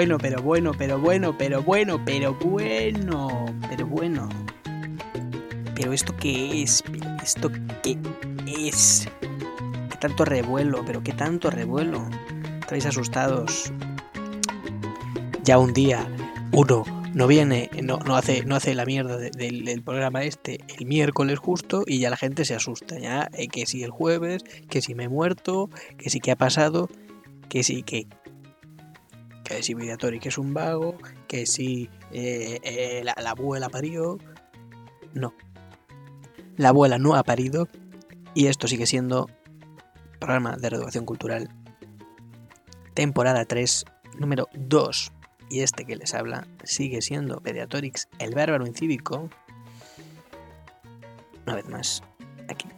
bueno, pero bueno, pero bueno, pero bueno, pero bueno, pero bueno. Pero esto qué es, esto qué es. ¿Qué tanto revuelo? Pero qué tanto revuelo. Estáis asustados. Ya un día uno no viene, no, no, hace, no hace la mierda del, programa este el miércoles justo y ya la gente se asusta. Ya eh, que si el jueves, que si me he muerto, que si que ha pasado, que si que. Que si Vidatori que es un vago, que si eh, eh, la, la abuela parió. No. La abuela no ha parido y esto sigue siendo programa de reeducación cultural. Temporada 3, número 2 y este que les habla sigue siendo Pediatorix, el bárbaro incívico. Una vez más, aquí.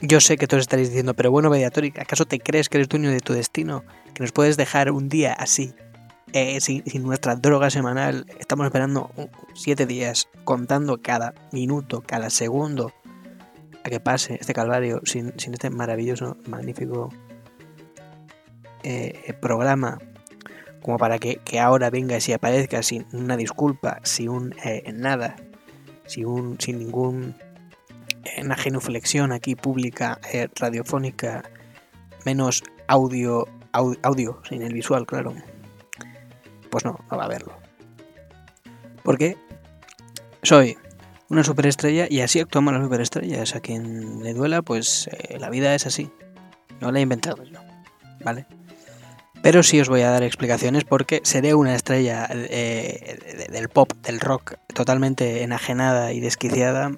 Yo sé que todos estaréis diciendo, pero bueno, Pediatorix, ¿acaso te crees que eres dueño de tu destino? ¿Que nos puedes dejar un día así, eh, sin, nuestra droga semanal? Estamos esperando siete días, contando cada minuto, cada segundo, a que pase este calvario sin, este maravilloso, magnífico eh, programa como para que, ahora venga y aparezca sin una disculpa, sin un eh, nada, sin, un, sin ningún genuflexión aquí pública, radiofónica, menos audio, audio, sin el visual, claro. Pues no, no va a haberlo. Porque soy una superestrella y así actuamos las superestrellas. A quien le duela, pues eh, la vida es así. No la he inventado yo, ¿vale? Pero sí os voy a dar explicaciones porque seré una estrella eh, del pop, del rock, totalmente enajenada y desquiciada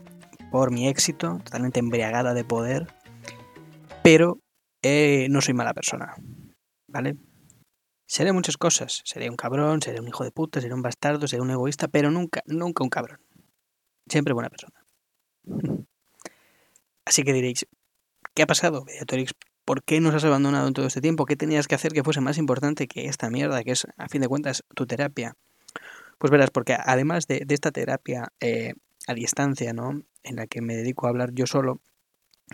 por mi éxito, totalmente embriagada de poder, pero eh, no soy mala persona, ¿vale? Seré muchas cosas, seré un cabrón, seré un hijo de puta, seré un bastardo, seré un egoísta, pero nunca, nunca un cabrón. Siempre buena persona. Así que diréis, ¿qué ha pasado, Mediatorix? ¿Por qué nos has abandonado en todo este tiempo? ¿Qué tenías que hacer que fuese más importante que esta mierda, que es, a fin de cuentas, tu terapia? Pues verás, porque además de, esta terapia eh, a distancia, ¿no? En la que me dedico a hablar yo solo,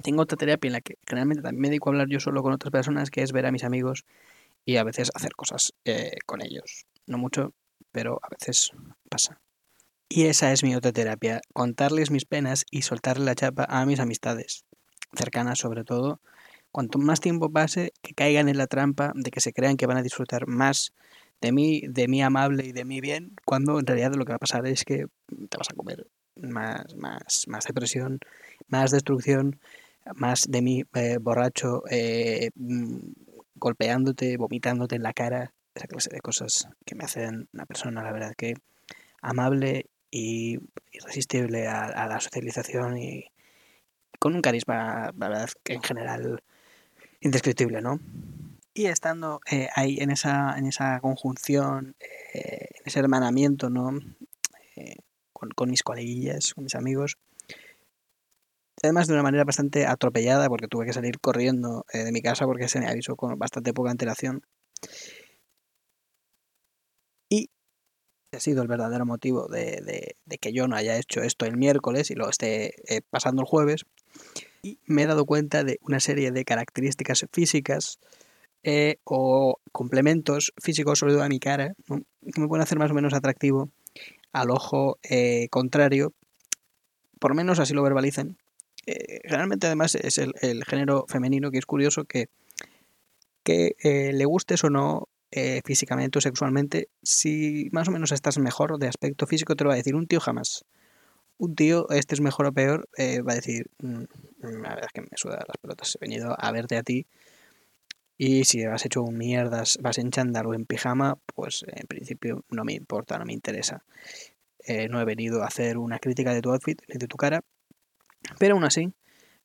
tengo otra terapia en la que generalmente también me dedico a hablar yo solo con otras personas, que es ver a mis amigos y a veces hacer cosas eh, con ellos. No mucho, pero a veces pasa. Y esa es mi otra terapia, contarles mis penas y soltarle la chapa a mis amistades, cercanas sobre todo, cuanto más tiempo pase, que caigan en la trampa de que se crean que van a disfrutar más de mí, de mí amable y de mí bien, cuando en realidad lo que va a pasar es que te vas a comer más, más, más depresión, más destrucción, más de mí eh, borracho, eh, mm, golpeándote, vomitándote en la cara, esa clase de cosas que me hacen una persona, la verdad, que amable y irresistible a, la socialización y con un carisma, la verdad, que en general indescriptible, ¿no? Y estando eh, ahí en esa, en esa conjunción, eh, en ese hermanamiento, ¿no? Eh, con, mis coleguillas, con mis amigos. Además de una manera bastante atropellada, porque tuve que salir corriendo de mi casa porque se me avisó con bastante poca antelación. Y ha sido el verdadero motivo de, que yo no haya hecho esto el miércoles y lo esté pasando el jueves y me he dado cuenta de una serie de características físicas eh, o complementos físicos, sobre todo a mi cara, que me pueden hacer más o menos atractivo al ojo eh, contrario, por menos así lo verbalizan. Eh, generalmente además es el, género femenino que es curioso que, que le gustes o no físicamente o sexualmente, si más o menos estás mejor de aspecto físico, te lo va a decir un tío jamás un tío, este es mejor o peor, eh, va a decir, mm, la verdad es que me suda las pelotas, he venido a verte a ti. Y si has hecho un mierdas, vas en chándal o en pijama, pues en principio no me importa, no me interesa. Eh, no he venido a hacer una crítica de tu outfit ni de tu cara, pero aún así,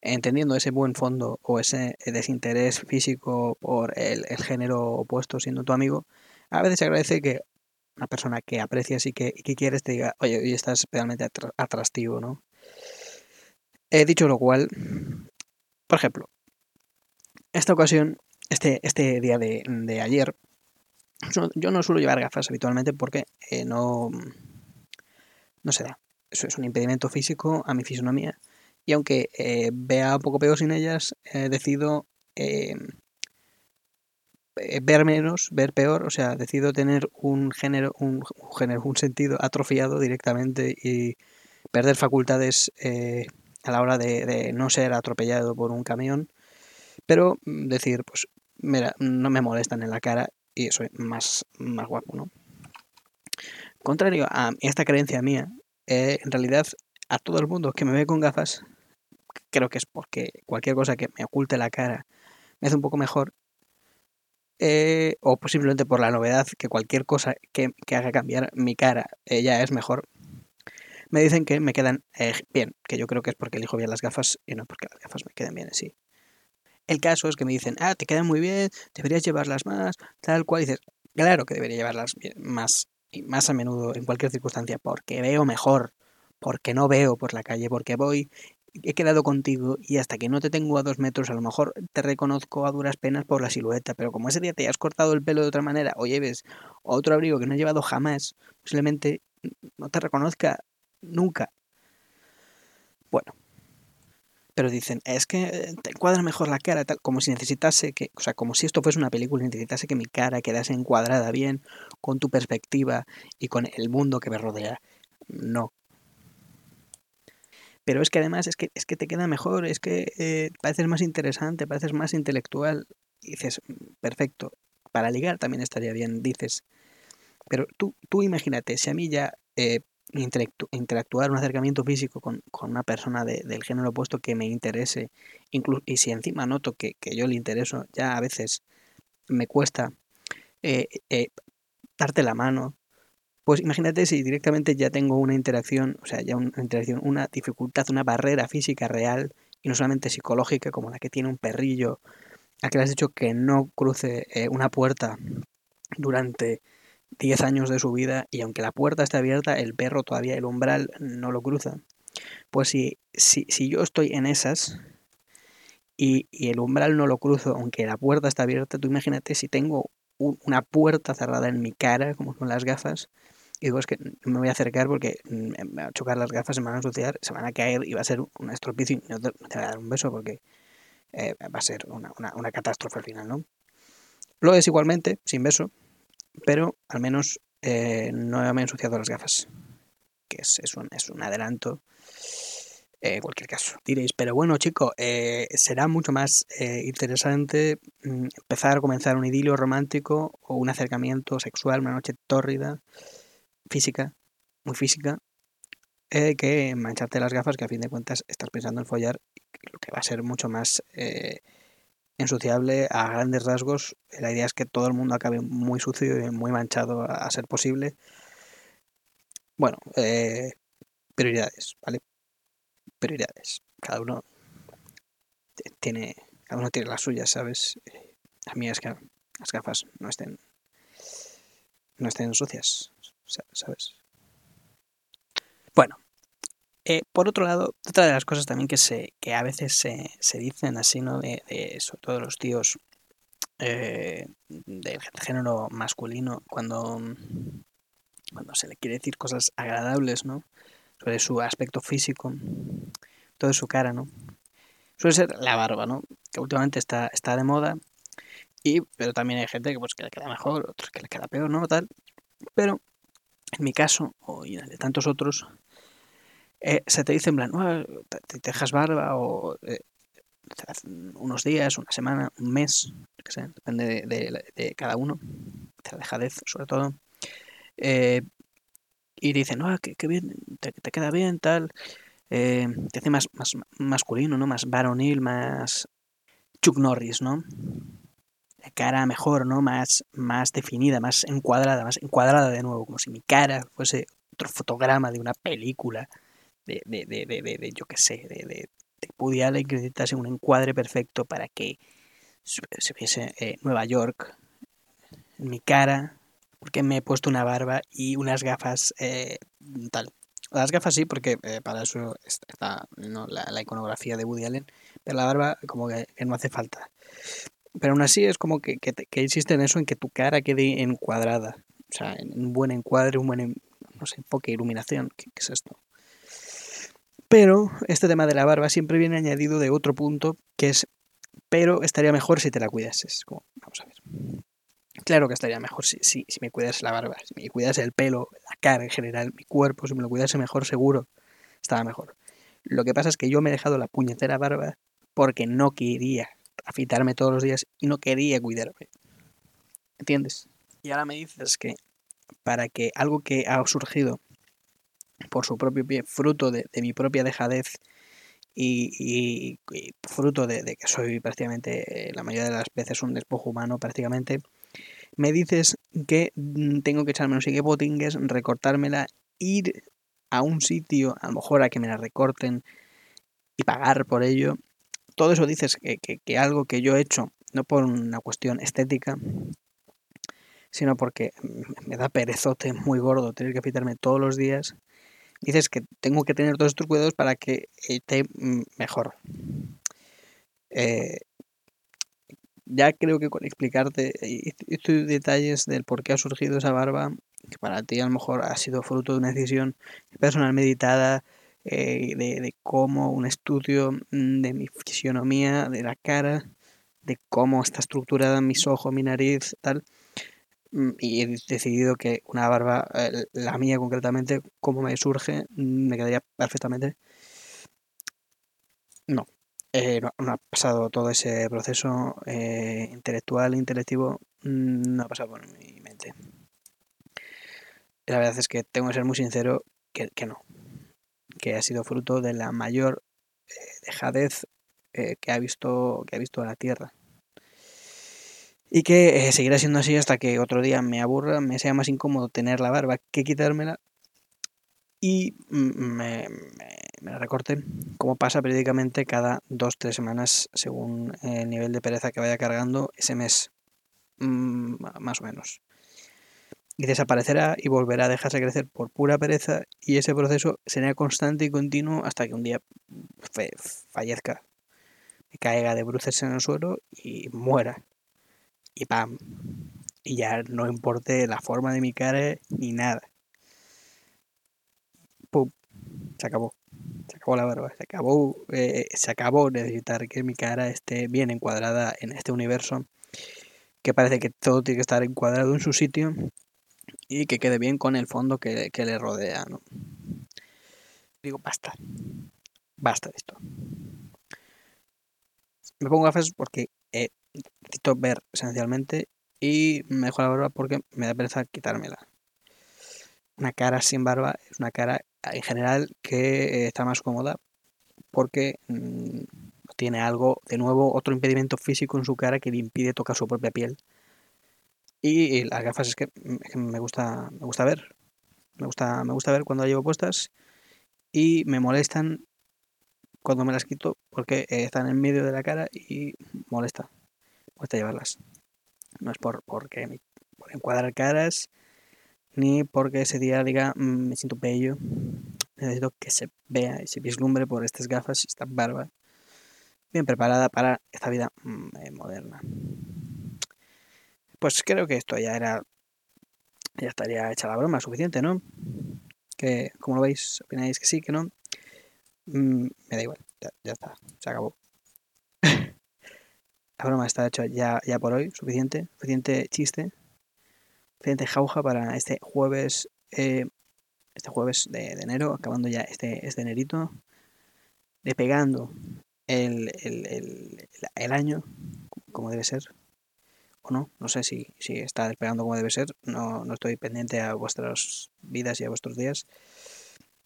entendiendo ese buen fondo o ese desinterés físico por el, el género opuesto siendo tu amigo, a veces se agradece que una persona que aprecias y que, quieres te diga, oye, hoy estás realmente atractivo, ¿no? He dicho lo cual, por ejemplo, esta ocasión, este, este día de, ayer, yo no suelo llevar gafas habitualmente porque eh, no, no se da. Eso es un impedimento físico a mi fisonomía. Y aunque eh, vea un poco peor sin ellas, he decidido eh, eh, ver menos, ver peor, o sea, decido tener un género, un, género, un sentido atrofiado directamente y perder facultades eh, a la hora de, no ser atropellado por un camión, pero mm, decir, pues, mira, no me molestan en la cara y soy más, más guapo, ¿no? Contrario a esta creencia mía, eh, en realidad a todo el mundo que me ve con gafas, creo que es porque cualquier cosa que me oculte la cara me hace un poco mejor, eh, o posiblemente por la novedad que cualquier cosa que, haga cambiar mi cara eh, ya es mejor, me dicen que me quedan eh, bien, que yo creo que es porque elijo bien las gafas y no porque las gafas me queden bien en sí. El caso es que me dicen, ah, te quedan muy bien, deberías llevarlas más, tal cual. Y dices, claro que debería llevarlas más y más a menudo en cualquier circunstancia, porque veo mejor, porque no veo por la calle, porque voy, he quedado contigo y hasta que no te tengo a dos metros, a lo mejor te reconozco a duras penas por la silueta, pero como ese día te has cortado el pelo de otra manera o lleves otro abrigo que no he llevado jamás, posiblemente no te reconozca nunca. Bueno, pero dicen, es que te encuadra mejor la cara, tal, como si necesitase que, o sea, como si esto fuese una película, necesitase que mi cara quedase encuadrada bien con tu perspectiva y con el mundo que me rodea. No. Pero es que además es que, es que te queda mejor, es que eh, pareces más interesante, pareces más intelectual. Dices, perfecto, para ligar también estaría bien, dices. Pero tú, tú imagínate, si a mí ya eh, interactuar, un acercamiento físico con, una persona del género opuesto que me interese, y si encima noto que, yo le intereso, ya a veces me cuesta eh, darte la mano, pues imagínate si directamente ya tengo una interacción, o sea, ya una interacción, una dificultad, una barrera física real y no solamente psicológica como la que tiene un perrillo a que le has dicho que no cruce eh, una puerta durante 10 años de su vida y aunque la puerta esté abierta, el perro todavía el umbral no lo cruza. Pues si, si, si yo estoy en esas y, el umbral no lo cruzo, aunque la puerta está abierta, tú imagínate si tengo una puerta cerrada en mi cara, como con las gafas, y digo, es que me voy a acercar porque me va a chocar las gafas, se me van a ensuciar, se van a caer y va a ser un estropicio y no te, voy a dar un beso porque eh, va a ser una, una, una catástrofe al final, ¿no? Lo es igualmente, sin beso, pero al menos eh, no me he ensuciado las gafas, que es, es, un, es un, adelanto eh, en cualquier caso. Diréis, pero bueno chico, eh, será mucho más interesante mm, empezar a comenzar un idilio romántico o un acercamiento sexual, una noche tórrida, física, muy física, que mancharte las gafas que a fin de cuentas estás pensando en follar, lo que va a ser mucho más ensuciable a grandes rasgos. La idea es que todo el mundo acabe muy sucio y muy manchado a, ser posible. Bueno, eh, prioridades, ¿vale? Prioridades. Cada uno tiene, cada uno tiene las suyas, ¿sabes? A mí es que las gafas no estén, no estén sucias, ¿sabes? Bueno, eh, por otro lado, otra de las cosas también que, se, que a veces se, se dicen así, ¿no? De, de, sobre todo los tíos eh, del género masculino, cuando, cuando se le quiere decir cosas agradables, ¿no? Sobre su aspecto físico, toda su cara, ¿no? Suele ser la barba, ¿no? Que últimamente está, está de moda, y, pero también hay gente que, pues, que le queda mejor, otros que le queda peor, ¿no? Tal. Pero en mi caso, o en el de tantos otros, eh, se te dice en plan, te, dejas barba o eh, unos días, una semana, un mes, que sé, depende de, cada uno, de la dejadez sobre todo. Eh, y dicen, no, que, bien, te, queda bien, tal. te hace más, más masculino, ¿no? Más varonil, más Chuck Norris, ¿no? Cara mejor, ¿no? Más, más definida, más encuadrada, más encuadrada de nuevo, como si mi cara fuese otro fotograma de una película de, de, de, de yo qué sé, de, de, de que necesitase un encuadre perfecto para que se viese eh, Nueva York en mi cara, porque me he puesto una barba y unas gafas eh, tal. Las gafas sí, porque eh, para eso está ¿no? la, la, iconografía de Woody Allen, pero la barba como que, no hace falta. Pero aún así es como que, que, insiste en eso, en que tu cara quede encuadrada. O sea, en un buen encuadre, un buen no sé, enfoque, iluminación. ¿Qué, es esto? Pero este tema de la barba siempre viene añadido de otro punto que es, pero estaría mejor si te la cuidases. vamos a ver. Claro que estaría mejor si, si, si me cuidase la barba, si me cuidase el pelo, la cara en general, mi cuerpo, si me lo cuidase mejor, seguro, estaba mejor. Lo que pasa es que yo me he dejado la puñetera barba porque no quería afitarme todos los días y no quería cuidarme. ¿Entiendes? Y ahora me dices que para que algo que ha surgido por su propio pie, fruto de, mi propia dejadez y, fruto de, que soy prácticamente la mayoría de las veces un despojo humano prácticamente, me dices que mm, tengo que echarme no sé qué botingues, recortármela, ir a un sitio, a lo mejor a que me la recorten y pagar por ello. Todo eso dices que, que algo que yo he hecho, no por una cuestión estética, sino porque me da perezote muy gordo tener que afitarme todos los días. Dices que tengo que tener todos estos cuidados para que esté mejor. Eh, ya creo que con explicarte estos detalles del por qué ha surgido esa barba, que para ti a lo mejor ha sido fruto de una decisión personal meditada, eh, de, de, cómo un estudio mm, de mi fisionomía, de la cara, de cómo está estructurada mis ojos, mi nariz, tal, Mm, y he decidido que una barba, eh, la mía concretamente, como me surge, mm, me quedaría perfectamente. No, eh, no, ha pasado todo ese proceso eh, intelectual, intelectivo, no ha pasado por mi mente. La verdad es que tengo que ser muy sincero que, que no, que ha sido fruto de la mayor dejadez que ha visto que ha visto la Tierra y que eh, seguirá siendo así hasta que otro día me aburra, me sea más incómodo tener la barba que quitármela y me, la recorte, como pasa periódicamente cada dos tres semanas según el nivel de pereza que vaya cargando ese mes, mm, más o menos. Y desaparecerá y volverá a dejarse crecer por pura pereza y ese proceso será constante y continuo hasta que un día fallezca, caiga de bruces en el suelo y muera y pam. Y ya no importe la forma de mi cara ni nada. Pum. Se acabó. Se acabó la barba. Se acabó, eh, se acabó necesitar que mi cara esté bien encuadrada en este universo. Que parece que todo tiene que estar encuadrado en su sitio. Y que quede bien con el fondo que, le rodea. ¿no? Digo, basta. Basta de esto. Me pongo gafas porque eh, necesito ver esencialmente y me dejo la barba porque me da pereza quitármela. Una cara sin barba es una cara en general que eh, está más cómoda porque mm, tiene algo, de nuevo, otro impedimento físico en su cara que le impide tocar su propia piel. Y las gafas es que, me gusta, me gusta ver. Me gusta, me gusta ver cuando las llevo puestas y me molestan cuando me las quito porque están en medio de la cara y molesta cuesta llevarlas. No es por porque por encuadrar caras, ni porque ese día diga mm, me siento bello. Necesito que se vea y se vislumbre por estas gafas y esta barba bien preparada para esta vida mm, moderna. Pues creo que esto ya era. Ya estaría hecha la broma, suficiente, ¿no? Que, como lo veis, opináis que sí, que no. Mm, me da igual, ya está, se acabó la broma está hecha ya, ya por hoy, suficiente, suficiente chiste, suficiente jauja para este jueves, eh, este jueves de, enero, acabando ya este, este enerito, despegando el, el, el, año como debe ser, no, no sé si, si está despegando como debe ser, no, no estoy pendiente a vuestras vidas y a vuestros días,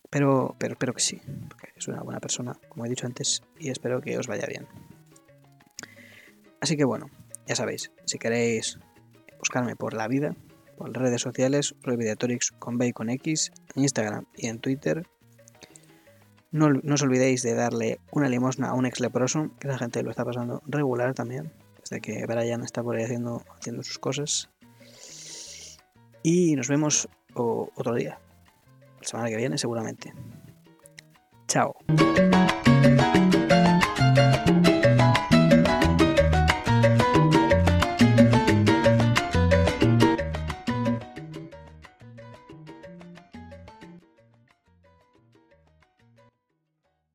pero, pero espero que sí, porque soy una buena persona, como he dicho antes, y espero que os vaya bien. Así que bueno, ya sabéis, si queréis buscarme por la vida, por redes sociales, Prohibidatorix con B X, en Instagram y en Twitter. No, os olvidéis de darle una limosna a un ex leproso, que la gente lo está pasando regular también, desde que Brian está por ahí haciendo sus cosas. Y nos vemos otro día, la semana que viene seguramente. Chao.